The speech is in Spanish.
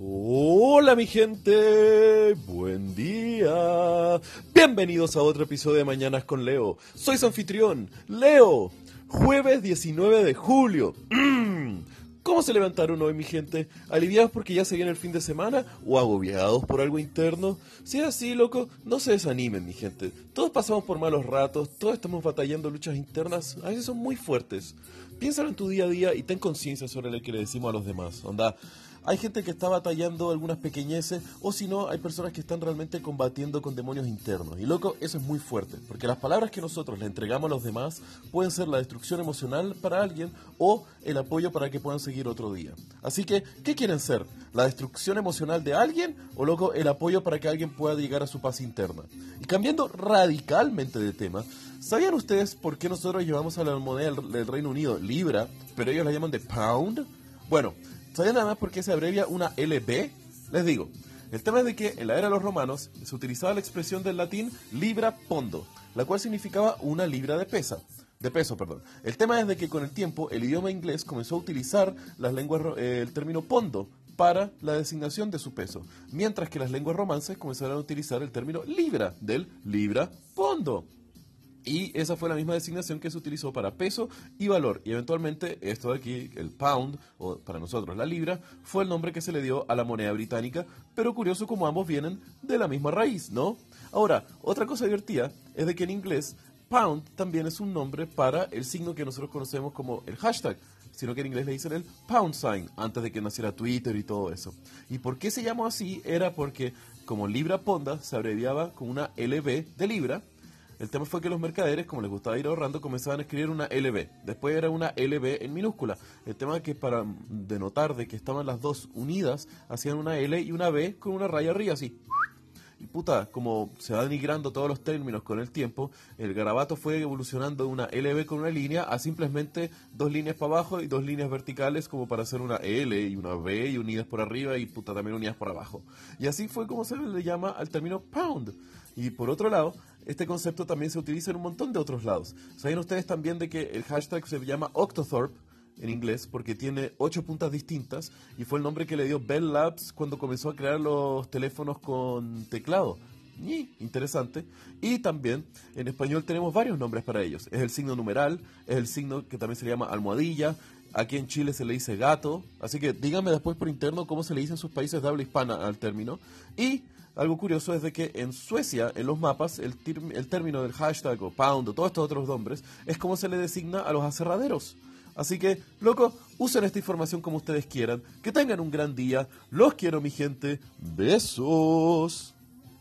Hola mi gente, buen día. Bienvenidos a otro episodio de Mañanas con Leo. Soy su anfitrión, Leo. Jueves 19 de julio. Mm. ¿Cómo se levantaron hoy mi gente? ¿Aliviados porque ya se viene el fin de semana o agobiados por algo interno? Si es así, loco, no se desanimen mi gente. Todos pasamos por malos ratos, todos estamos batallando luchas internas, a veces son muy fuertes. Piénsalo en tu día a día y ten conciencia sobre lo que le decimos a los demás. Onda, hay gente que está batallando algunas pequeñeces o si no, hay personas que están realmente combatiendo con demonios internos. Y loco, eso es muy fuerte, porque las palabras que nosotros le entregamos a los demás pueden ser la destrucción emocional para alguien o el apoyo para que puedan seguir otro día. Así que, ¿qué quieren ser? ¿La destrucción emocional de alguien o loco el apoyo para que alguien pueda llegar a su paz interna? Y cambiando radicalmente de tema, ¿sabían ustedes por qué nosotros llevamos a la moneda del Reino Unido libra, pero ellos la llaman de pound? Bueno, ¿Sabían nada más por qué se abrevia una LB? Les digo, el tema es de que en la era de los romanos se utilizaba la expresión del latín libra pondo, la cual significaba una libra de pesa. De peso, perdón. El tema es de que con el tiempo el idioma inglés comenzó a utilizar las lenguas, eh, el término pondo para la designación de su peso, mientras que las lenguas romances comenzaron a utilizar el término libra, del libra pondo. Y esa fue la misma designación que se utilizó para peso y valor. Y eventualmente esto de aquí, el pound, o para nosotros la libra, fue el nombre que se le dio a la moneda británica. Pero curioso como ambos vienen de la misma raíz, ¿no? Ahora, otra cosa divertida es de que en inglés pound también es un nombre para el signo que nosotros conocemos como el hashtag sino que en inglés le dicen el pound sign antes de que naciera Twitter y todo eso. ¿Y por qué se llamó así? Era porque como Libra Ponda se abreviaba con una LB de Libra el tema fue que los mercaderes, como les gustaba ir ahorrando, comenzaban a escribir una LB. Después era una LB en minúscula. El tema que para denotar de que estaban las dos unidas, hacían una L y una B con una raya arriba, así. Y puta, como se va denigrando todos los términos con el tiempo, el garabato fue evolucionando de una LB con una línea a simplemente dos líneas para abajo y dos líneas verticales como para hacer una L y una B y unidas por arriba y puta también unidas por abajo. Y así fue como se le llama al término pound. Y por otro lado, este concepto también se utiliza en un montón de otros lados. ¿Saben ustedes también de que el hashtag se llama Octothorpe en inglés porque tiene ocho puntas distintas y fue el nombre que le dio Bell Labs cuando comenzó a crear los teléfonos con teclado? Y, interesante. Y también en español tenemos varios nombres para ellos. Es el signo numeral, es el signo que también se llama almohadilla. Aquí en Chile se le dice gato. Así que díganme después por interno cómo se le dice en sus países de habla hispana al término. Y algo curioso es de que en Suecia, en los mapas, el, el término del hashtag o pound o todos estos otros nombres es como se le designa a los aserraderos. Así que, loco, usen esta información como ustedes quieran. Que tengan un gran día. Los quiero, mi gente. Besos.